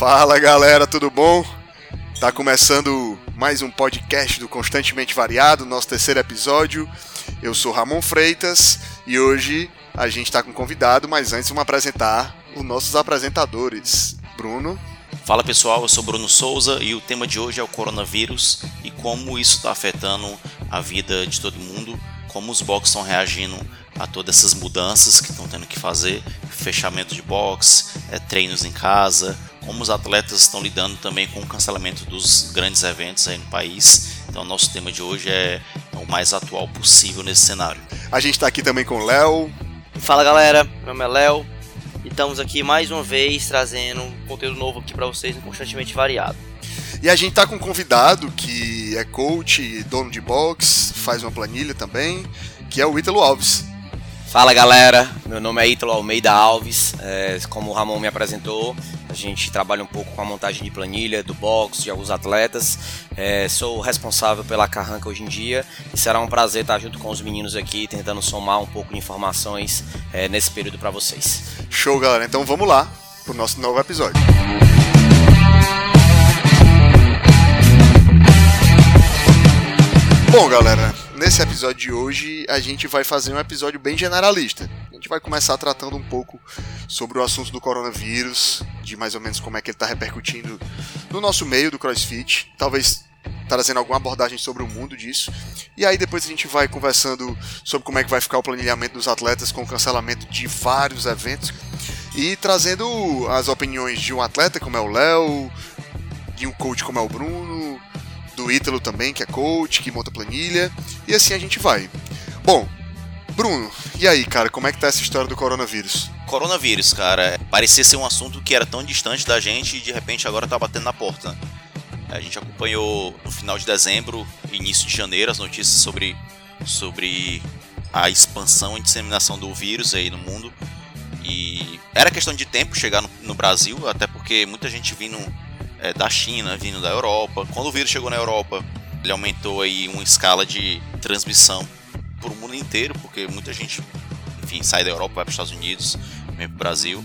Fala galera, tudo bom? Tá começando mais um podcast do Constantemente Variado, nosso terceiro episódio. Eu sou Ramon Freitas e hoje a gente está com um convidado, mas antes vamos apresentar os nossos apresentadores. Bruno. Fala pessoal, eu sou Bruno Souza e o tema de hoje é o coronavírus e como isso está afetando a vida de todo mundo, como os boxes estão reagindo a todas essas mudanças que estão tendo que fazer, fechamento de box, é, treinos em casa, como os atletas estão lidando também com o cancelamento dos grandes eventos aí no país. Então, nosso tema de hoje é o mais atual possível nesse cenário. A gente está aqui também com o Léo. Fala galera, meu nome é Léo e estamos aqui mais uma vez trazendo um conteúdo novo aqui para vocês Constantemente Variado. E a gente tá com um convidado que é coach, dono de box, faz uma planilha também, que é o Ítalo Alves. Fala galera, meu nome é Ítalo Almeida Alves, é, como o Ramon me apresentou, a gente trabalha um pouco com a montagem de planilha, do box, de alguns atletas. É, sou responsável pela Carranca hoje em dia e será um prazer estar junto com os meninos aqui, tentando somar um pouco de informações é, nesse período para vocês. Show galera, então vamos lá pro nosso novo episódio. Bom, galera, nesse episódio de hoje a gente vai fazer um episódio bem generalista. A gente vai começar tratando um pouco sobre o assunto do coronavírus, de mais ou menos como é que ele está repercutindo no nosso meio do CrossFit, talvez trazendo alguma abordagem sobre o mundo disso. E aí depois a gente vai conversando sobre como é que vai ficar o planejamento dos atletas com o cancelamento de vários eventos e trazendo as opiniões de um atleta como é o Léo, de um coach como é o Bruno, do Ítalo também, que é coach, que monta planilha, e assim a gente vai. Bom, Bruno, e aí, cara, como é que tá essa história do coronavírus? Coronavírus, cara, parecia ser um assunto que era tão distante da gente e de repente agora tá batendo na porta. A gente acompanhou no final de dezembro, início de janeiro, as notícias sobre, sobre a expansão e disseminação do vírus aí no mundo. E era questão de tempo chegar no, no Brasil, até porque muita gente vindo é, da China, vindo da Europa. Quando o vírus chegou na Europa, ele aumentou aí uma escala de transmissão para o mundo inteiro, porque muita gente, enfim, sai da Europa, vai para os Estados Unidos, vem para o Brasil.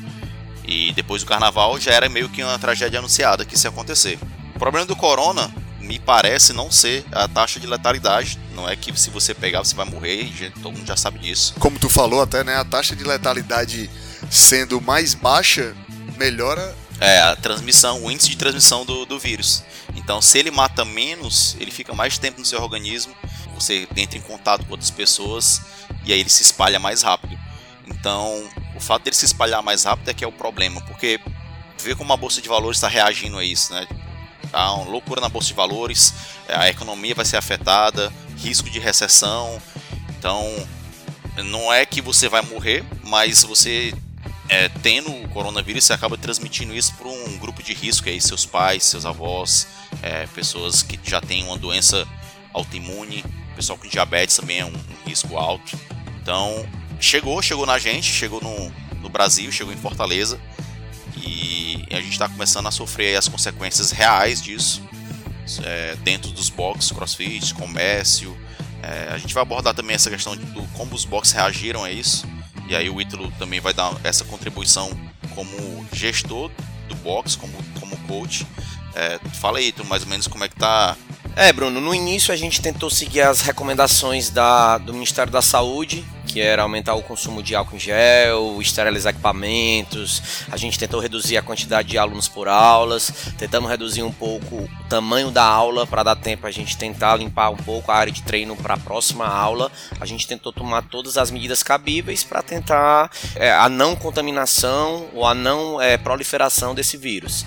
E depois do carnaval já era meio que uma tragédia anunciada que ia acontecer. O problema do corona me parece não ser a taxa de letalidade. Não é que se você pegar você vai morrer, todo mundo já sabe disso. Como tu falou até, né? A taxa de letalidade sendo mais baixa melhora é, a transmissão, o índice de transmissão do, do vírus. Então, se ele mata menos, ele fica mais tempo no seu organismo, você entra em contato com outras pessoas e aí ele se espalha mais rápido. Então, o fato dele se espalhar mais rápido é que é o problema, porque vê como a bolsa de valores está reagindo a isso, né? Tá uma loucura na bolsa de valores, a economia vai ser afetada, risco de recessão. Então, não é que você vai morrer, mas você é, tendo o coronavírus, você acaba transmitindo isso para um grupo de risco, aí, seus pais, seus avós, é, pessoas que já têm uma doença autoimune, pessoal com diabetes também é um, um, risco alto. Então, chegou, chegou na gente, chegou no, no Brasil, chegou em Fortaleza e a gente está começando a sofrer as consequências reais disso é, dentro dos boxes, crossfit, comércio. É, a gente vai abordar também essa questão de como os boxes reagiram a isso e aí o Ítalo também vai dar essa contribuição como gestor do box, como, como coach. É, fala aí, Ítalo, mais ou menos como é que tá é, Bruno, no início a gente tentou seguir as recomendações da, do Ministério da Saúde, que era aumentar o consumo de álcool em gel, esterilizar equipamentos. A gente tentou reduzir a quantidade de alunos por aulas, tentamos reduzir um pouco o tamanho da aula para dar tempo a gente tentar limpar um pouco a área de treino para a próxima aula. A gente tentou tomar todas as medidas cabíveis para tentar é, a não contaminação ou a não é, proliferação desse vírus.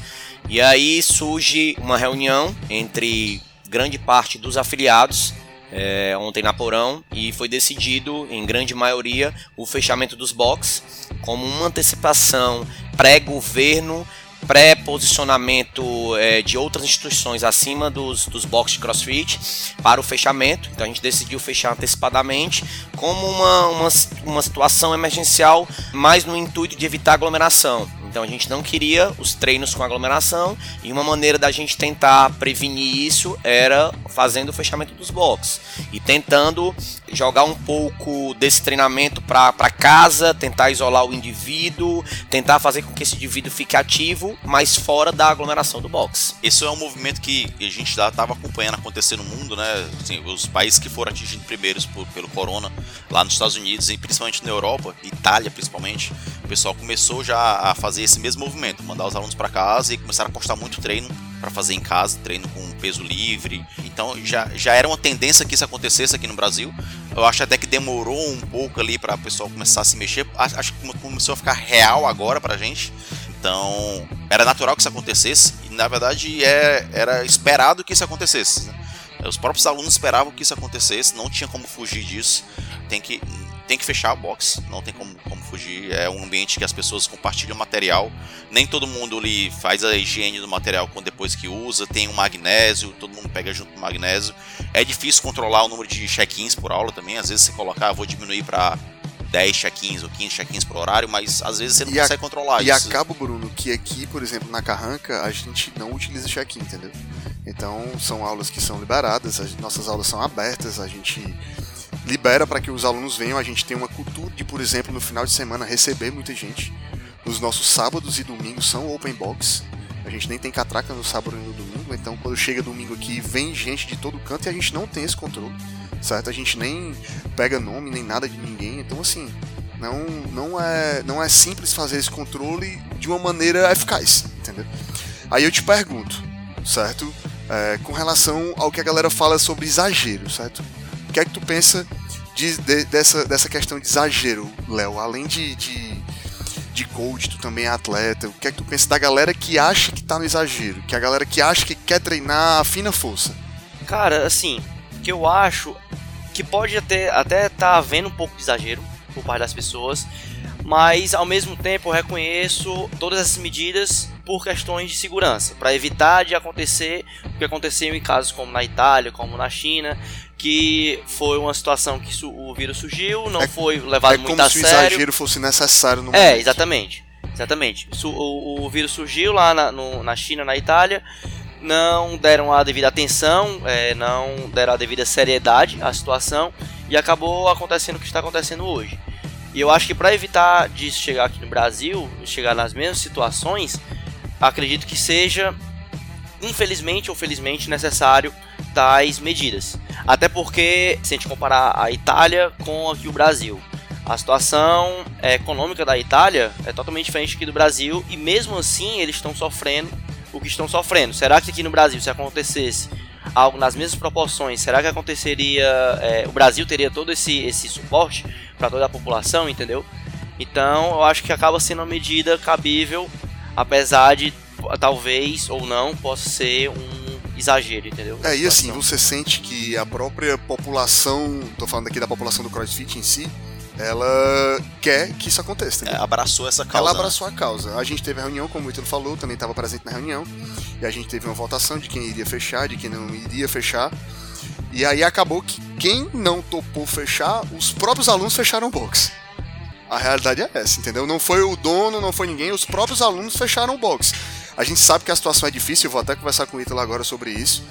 E aí surge uma reunião entre grande parte dos afiliados é, ontem na Porão e foi decidido, em grande maioria, o fechamento dos boxes como uma antecipação pré-governo pré-posicionamento é, de outras instituições acima dos, dos boxes de crossfit para o fechamento. Então a gente decidiu fechar antecipadamente como uma, uma, uma situação emergencial, mais no intuito de evitar aglomeração. Então a gente não queria os treinos com aglomeração e uma maneira da gente tentar prevenir isso era fazendo o fechamento dos boxes e tentando jogar um pouco desse treinamento para casa, tentar isolar o indivíduo, tentar fazer com que esse indivíduo fique ativo, mas fora da aglomeração do box. Isso é um movimento que a gente já estava acompanhando acontecer no mundo, né? Assim, os países que foram atingidos primeiros por, pelo corona, lá nos Estados Unidos e principalmente na Europa, Itália principalmente, o pessoal começou já a fazer esse mesmo movimento, mandar os alunos para casa e começaram a postar muito treino para fazer em casa, treino com peso livre. Então já, já era uma tendência que isso acontecesse aqui no Brasil. Eu acho até que demorou um pouco ali para o pessoal começar a se mexer. Acho que começou a ficar real agora pra gente. Então era natural que isso acontecesse e na verdade é, era esperado que isso acontecesse. Né? Os próprios alunos esperavam que isso acontecesse, não tinha como fugir disso. Tem que tem que fechar a box, não tem como, como fugir. É um ambiente que as pessoas compartilham material. Nem todo mundo ali faz a higiene do material depois que usa. Tem um magnésio, todo mundo pega junto com o magnésio. É difícil controlar o número de check-ins por aula também. Às vezes você colocar, ah, vou diminuir para 10 check-ins ou 15 check-ins por horário, mas às vezes você não e consegue a, controlar e isso. E acaba, Bruno, que aqui, por exemplo, na Carranca, a gente não utiliza check-in, entendeu? Então, são aulas que são liberadas, as nossas aulas são abertas, a gente libera para que os alunos venham. A gente tem uma cultura de, por exemplo, no final de semana receber muita gente. Os nossos sábados e domingos são open box. A gente nem tem catraca no sábado e no domingo, então quando chega domingo aqui vem gente de todo canto e a gente não tem esse controle, certo? A gente nem pega nome nem nada de ninguém, então assim, não, não, é, não é simples fazer esse controle de uma maneira eficaz, entendeu? Aí eu te pergunto, certo? É, com relação ao que a galera fala sobre exagero, certo? O que é que tu pensa de, de, dessa, dessa questão de exagero, Léo? Além de, de, de coach, tu também é atleta. O que é que tu pensa da galera que acha que tá no exagero? Que é a galera que acha que quer treinar a fina força? Cara, assim, que eu acho que pode até até tá havendo um pouco de exagero por parte das pessoas, mas ao mesmo tempo eu reconheço todas essas medidas por questões de segurança, para evitar de acontecer o que aconteceu em casos como na Itália, como na China, que foi uma situação que o vírus surgiu, não é, foi levado é muito a sério. É como se o exagero fosse necessário no é, momento. É, exatamente. Exatamente. O, o vírus surgiu lá na, no, na China, na Itália, não deram a devida atenção, é, não deram a devida seriedade à situação e acabou acontecendo o que está acontecendo hoje. E eu acho que para evitar disso chegar aqui no Brasil, chegar nas mesmas situações, acredito que seja, infelizmente ou felizmente, necessário tais medidas. Até porque, se a gente comparar a Itália com aqui o Brasil, a situação econômica da Itália é totalmente diferente aqui do Brasil e mesmo assim eles estão sofrendo o que estão sofrendo. Será que aqui no Brasil, se acontecesse algo nas mesmas proporções, será que aconteceria? É, o Brasil teria todo esse, esse suporte para toda a população, entendeu? Então eu acho que acaba sendo uma medida cabível, apesar de talvez ou não possa ser um exagero, entendeu? É, e assim, você sente que a própria população, tô falando aqui da população do CrossFit em si, ela quer que isso aconteça. É, abraçou essa causa. Ela né? abraçou né? a causa. A gente teve a reunião, como o Ítalo falou, também estava presente na reunião, e a gente teve uma votação de quem iria fechar, de quem não iria fechar. E aí acabou que quem não topou fechar, os próprios alunos fecharam o box. A realidade é essa, entendeu? Não foi o dono, não foi ninguém, os próprios alunos fecharam o box. A gente sabe que a situação é difícil, eu vou até conversar com o Ítalo agora sobre isso.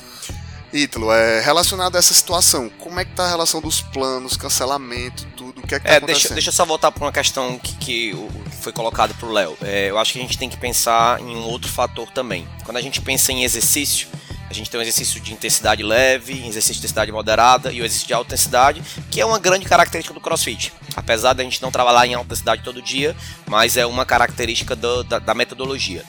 Ítalo, é, relacionado a essa situação, como é que tá a relação dos planos, cancelamento, tudo, o que é que tá é, acontecendo? Deixa, deixa eu só voltar para uma questão que, que, foi colocada para o Léo. É, eu acho que a gente tem que pensar em um outro fator também. Quando a gente pensa em exercício, a gente tem um exercício de intensidade leve, exercício de intensidade moderada e o exercício de alta intensidade, que é uma grande característica do CrossFit. Apesar da gente não trabalhar em alta intensidade todo dia, mas é uma característica do, da, da metodologia.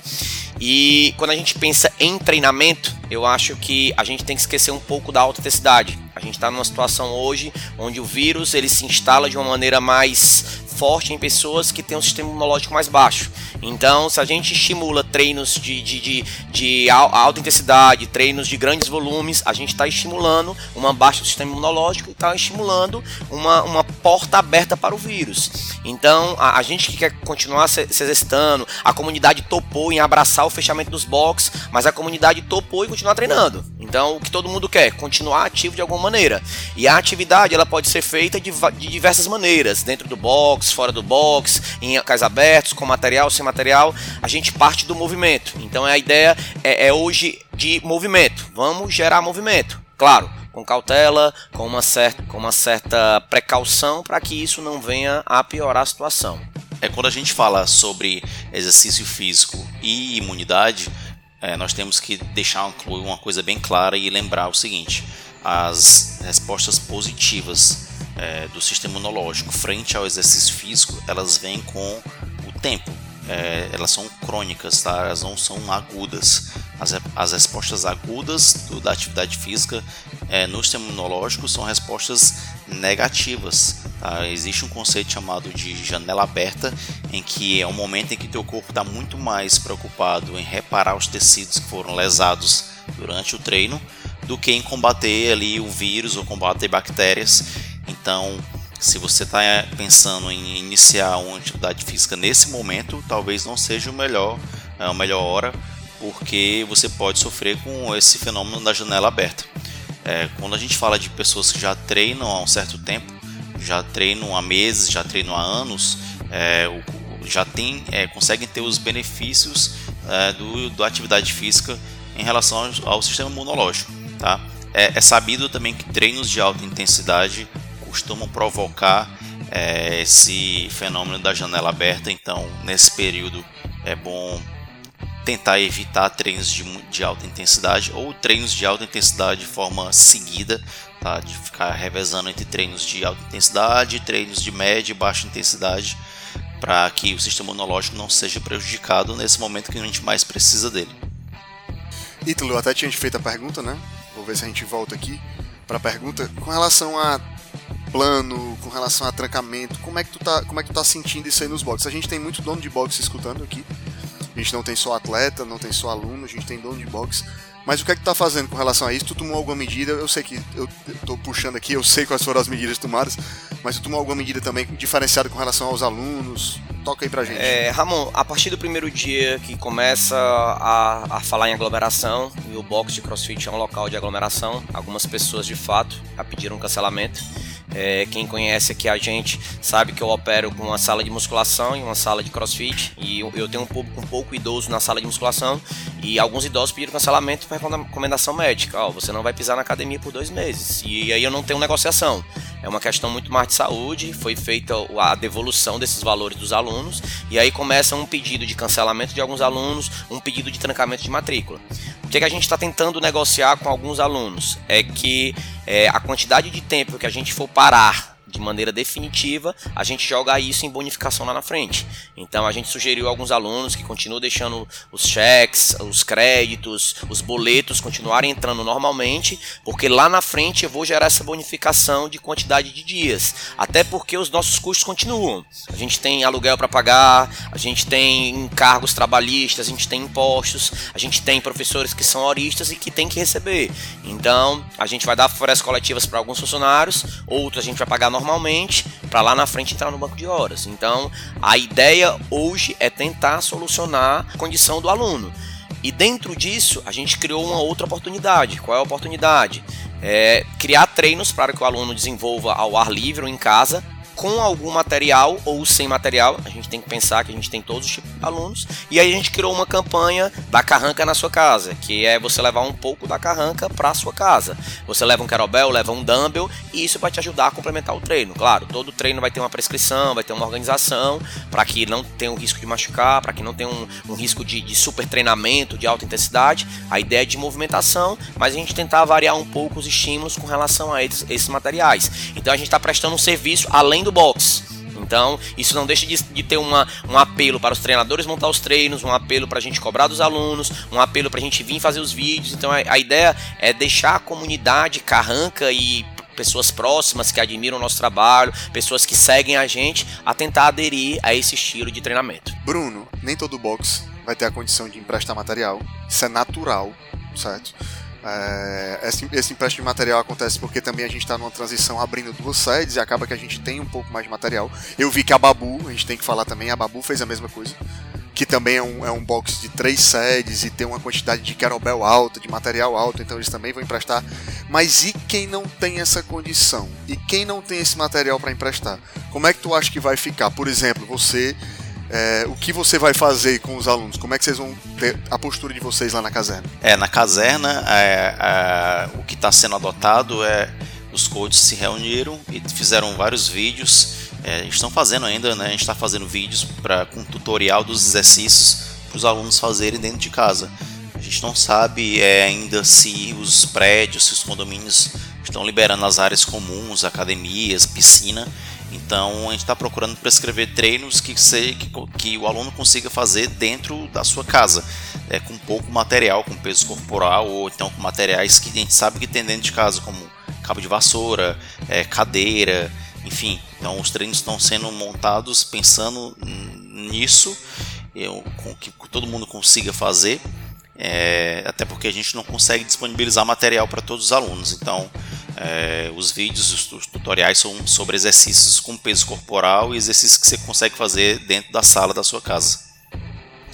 E quando a gente pensa em treinamento, eu acho que a gente tem que esquecer um pouco da alta intensidade. A gente está numa situação hoje onde o vírus ele se instala de uma maneira mais forte em pessoas que têm um sistema imunológico mais baixo. Então, se a gente estimula treinos de, de, de, de alta intensidade, treinos de grandes volumes, a gente está estimulando uma baixa do sistema imunológico e está estimulando uma, uma porta aberta para o vírus. Então, a, a gente que quer continuar se, se, exercitando, a comunidade topou em abraçar o fechamento dos boxes, mas a comunidade topou em continuar treinando. Então, o que todo mundo quer? Continuar ativo de alguma maneira. E a atividade ela pode ser feita de, de diversas maneiras, dentro do fora do box, em locais abertos, com material, sem material. A gente parte do movimento. Então, a ideia é, é hoje de movimento. Vamos gerar movimento. Claro, com cautela, com uma certa, com uma certa precaução para que isso não venha a piorar a situação. É quando a gente fala sobre exercício físico e imunidade, é, nós temos que deixar uma coisa bem clara e lembrar o seguinte: as respostas positivas é, do sistema imunológico frente ao exercício físico, elas vêm com o tempo. É, elas são crônicas, tá? elas não são agudas. As, as respostas agudas do, da atividade física é, no sistema imunológico são respostas negativas. Tá? Existe um conceito chamado de janela aberta, em que é um momento em que teu corpo está muito mais preocupado em reparar os tecidos que foram lesados durante o treino do que em combater ali o vírus ou combater bactérias. Então, se você está pensando em iniciar uma atividade física nesse momento, talvez não seja o melhor, a melhor hora, porque você pode sofrer com esse fenômeno da janela aberta. É, quando a gente fala de pessoas que já treinam há um certo tempo, já treinam há meses, já treinam há anos, é, já tem, é, conseguem ter os benefícios do, da atividade física em relação ao, ao sistema imunológico. Tá? É, é, sabido também que treinos de alta intensidade costumam provocar é, esse fenômeno da janela aberta, então nesse período é bom tentar evitar treinos de, de alta intensidade ou treinos de alta intensidade de forma seguida, tá? de ficar revezando entre treinos de alta intensidade treinos de média e baixa intensidade, para que o sistema imunológico não seja prejudicado nesse momento que a gente mais precisa dele. Ítalo, até tinha feito a pergunta, né? Vou ver se a gente volta aqui para a pergunta com relação a plano, com relação a trancamento. Como é que tu tá, como é que tu tá sentindo isso aí nos boxes? A gente tem muito dono de boxe escutando aqui. A gente não tem só atleta, não tem só aluno, a gente tem dono de boxe. Mas o que é que tu tá fazendo com relação a isso? Tu tomou alguma medida? Eu sei que eu tô puxando aqui, eu sei quais foram as medidas tomadas, mas tu tomou alguma medida também diferenciada com relação aos alunos? Toca aí pra gente. É, Ramon, a partir do primeiro dia que começa a, a falar em aglomeração, e o box de CrossFit é um local de aglomeração, algumas pessoas de fato já pediram cancelamento. É, quem conhece aqui a gente sabe que eu opero com uma sala de musculação e uma sala de crossfit. E eu, eu tenho um público um pouco idoso na sala de musculação. E alguns idosos pediram cancelamento por recomendação médica. Ó, você não vai pisar na academia por dois meses. E aí eu não tenho negociação. É uma questão muito mais de saúde. Foi feita a devolução desses valores dos alunos. E aí começa um pedido de cancelamento de alguns alunos, um pedido de trancamento de matrícula. O que, é que a gente está tentando negociar com alguns alunos? É que é, a quantidade de tempo que a gente for parar de maneira definitiva, a gente joga isso em bonificação lá na frente. Então a gente sugeriu alguns alunos que continuam deixando os cheques, os créditos, os boletos continuarem entrando normalmente, porque lá na frente eu vou gerar essa bonificação de quantidade de dias. Até porque os nossos custos continuam. A gente tem aluguel para pagar, a gente tem encargos trabalhistas, a gente tem impostos, a gente tem professores que são horistas e que tem que receber. Então a gente vai dar florestas coletivas para alguns funcionários, outros a gente vai pagar normalmente para lá na frente entrar no banco de horas. Então, a ideia hoje é tentar solucionar a condição do aluno. E dentro disso, a gente criou uma outra oportunidade. Qual é a oportunidade? É criar treinos para que o aluno desenvolva ao ar livre ou em casa com algum material ou sem material. A gente tem que pensar que a gente tem todos os tipos de alunos. E aí a gente criou uma campanha da carranca na sua casa, que é você levar um pouco da carranca para sua casa. Você leva um kettlebell, leva um dumbbell e isso vai te ajudar a complementar o treino. Claro, todo treino vai ter uma prescrição, vai ter uma organização para que não tenha um risco de machucar, para que não tenha um, um risco de, de, super treinamento, de alta intensidade. A ideia é de movimentação, mas a gente tentar variar um pouco os estímulos com relação a esses, esses materiais. Então a gente está prestando um serviço além do do box. Então, isso não deixa de, de, ter uma, um apelo para os treinadores montar os treinos, um apelo para a gente cobrar dos alunos, um apelo para a gente vir fazer os vídeos. Então, a, a, ideia é deixar a comunidade carranca e pessoas próximas que admiram o nosso trabalho, pessoas que seguem a gente, a tentar aderir a esse estilo de treinamento. Bruno, nem todo box vai ter a condição de emprestar material. Isso é natural, certo? É, esse, esse, empréstimo de material acontece porque também a gente está numa transição abrindo duas sedes e acaba que a gente tem um pouco mais de material. Eu vi que a Babu, a gente tem que falar também, a Babu fez a mesma coisa. Que também é um, é um box de três sedes e tem uma quantidade de kettlebell alta, de material alto, então eles também vão emprestar. Mas e quem não tem essa condição? E quem não tem esse material para emprestar? Como é que tu acha que vai ficar? Por exemplo, você é, o que você vai fazer com os alunos? Como é que vocês vão ter a postura de vocês lá na caserna? É, na caserna, é, é, o que está sendo adotado é os coaches se reuniram e fizeram vários vídeos. É, estão fazendo ainda, né? A gente está fazendo vídeos pra, com tutorial dos exercícios para os alunos fazerem dentro de casa. A gente não sabe é, ainda se os prédios, se os condomínios estão liberando as áreas comuns, academias, piscina. Então a gente está procurando prescrever treinos que, se, que, que, o aluno consiga fazer dentro da sua casa, é, com pouco material, com peso corporal ou então com materiais que a gente sabe que tem dentro de casa, como cabo de vassoura, é, cadeira, enfim. Então os treinos estão sendo montados pensando nisso, eu, com que todo mundo consiga fazer é, até porque a gente não consegue disponibilizar material para todos os alunos. Então, é, os vídeos, os, os, tutoriais são sobre exercícios com peso corporal e exercícios que você consegue fazer dentro da sala da sua casa.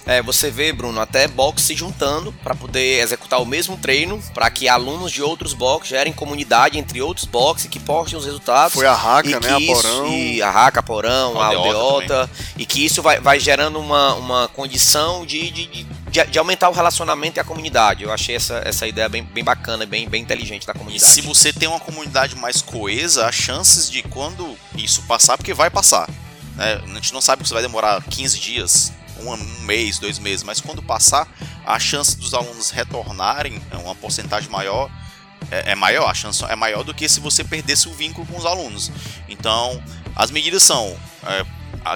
É, você vê, Bruno, até box se juntando para poder executar o mesmo treino, para que alunos de outros box gerem comunidade entre outros boxes que postem os resultados. Foi a Raca, né? A Porão. E a Raca, a Porão, a Aldeota. E que isso vai, vai gerando uma, uma condição de, de, de, de, aumentar o relacionamento e a comunidade. Eu achei essa, essa ideia bem, bem bacana, bem, bem inteligente da comunidade. E se você tem uma comunidade mais coesa, as chances de quando isso passar, porque vai passar. Né? A gente não sabe que isso vai demorar 15 dias, um, mês, dois meses, mas quando passar, a chance dos alunos retornarem é uma porcentagem maior é, é, maior, a chance é maior do que se você perdesse o vínculo com os alunos. Então, as medidas são é,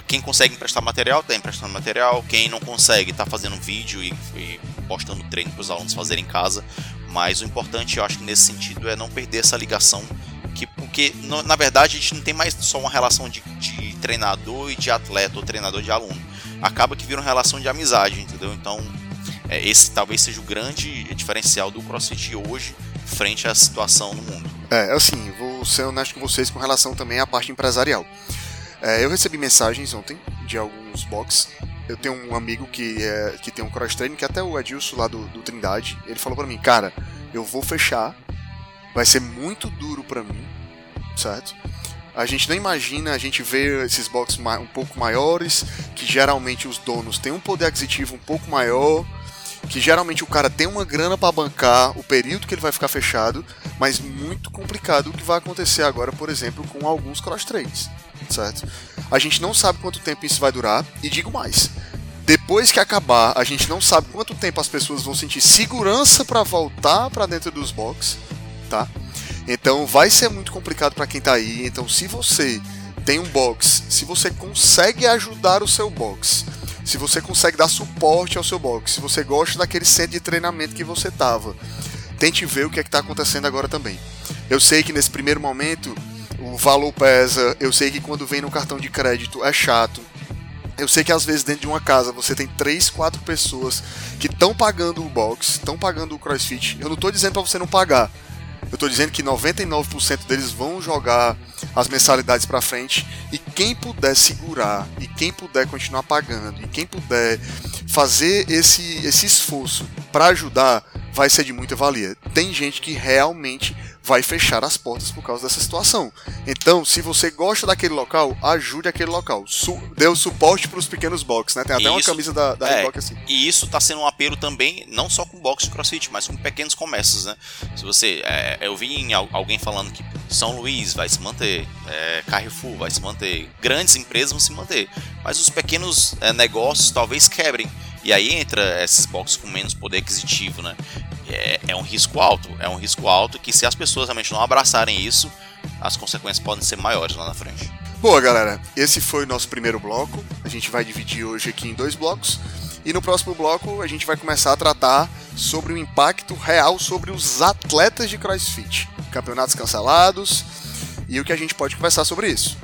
quem consegue emprestar material está emprestando material, quem não consegue está fazendo vídeo e, e postando treino para os alunos fazerem em casa. Mas o importante, eu acho que nesse sentido, é não perder essa ligação que, porque na verdade a gente não tem mais só uma relação de, de treinador e de atleta ou treinador de aluno acaba que vira uma relação de amizade, entendeu? Então, é, esse talvez seja o grande diferencial do CrossFit hoje frente à situação no mundo. É, assim, vou ser honesto com vocês com relação também à parte empresarial. É, eu recebi mensagens ontem de alguns box. Eu tenho um amigo que, é, que tem um cross training, que até o Edilson lá do, do Trindade, ele falou para mim, cara, eu vou fechar, vai ser muito duro para mim, certo? A gente não imagina, a gente vê esses boxes um pouco maiores, que geralmente os donos têm um poder aquisitivo um pouco maior, que geralmente o cara tem uma grana para bancar o período que ele vai ficar fechado, mas muito complicado o que vai acontecer agora, por exemplo, com alguns cross trades, certo? A gente não sabe quanto tempo isso vai durar e digo mais. Depois que acabar, a gente não sabe quanto tempo as pessoas vão sentir segurança para voltar para dentro dos boxes, tá? Então vai ser muito complicado para quem está aí. Então se você tem um box, se você consegue ajudar o seu box, se você consegue dar suporte ao seu box, se você gosta daquele centro de treinamento que você tava, tente ver o que é está acontecendo agora também. Eu sei que nesse primeiro momento o valor pesa, eu sei que quando vem no cartão de crédito é chato. Eu sei que às vezes dentro de uma casa você tem 3, 4 pessoas que estão pagando o box, estão pagando o CrossFit. Eu não estou dizendo para você não pagar. Eu estou dizendo que 99% deles vão jogar as mensalidades para frente e quem puder segurar e quem puder continuar pagando e quem puder fazer esse, esse esforço para ajudar vai ser de muita valia. Tem gente que realmente vai fechar as portas por causa dessa situação. Então, se você gosta daquele local, ajude aquele local. Su dê o suporte para os pequenos boxes, né? Tem até isso, uma camisa da, da é, assim. E isso está sendo um apelo também, não só com box de crossfit, mas com pequenos comércios, né? Se você. É, eu vi alguém falando que São Luís vai se manter, é, Carrefour vai se manter, grandes empresas vão se manter, mas os pequenos é, negócios talvez quebrem. E aí entra esses boxes com menos poder aquisitivo, né? é, é um risco alto. É um risco alto que se as pessoas realmente não abraçarem isso, as consequências podem ser maiores lá na frente. Boa, galera. Esse foi o nosso primeiro bloco. A gente vai dividir hoje aqui em dois blocos. E no próximo bloco a gente vai começar a tratar sobre o impacto real sobre os atletas de CrossFit. Campeonatos cancelados e o que a gente pode conversar sobre isso.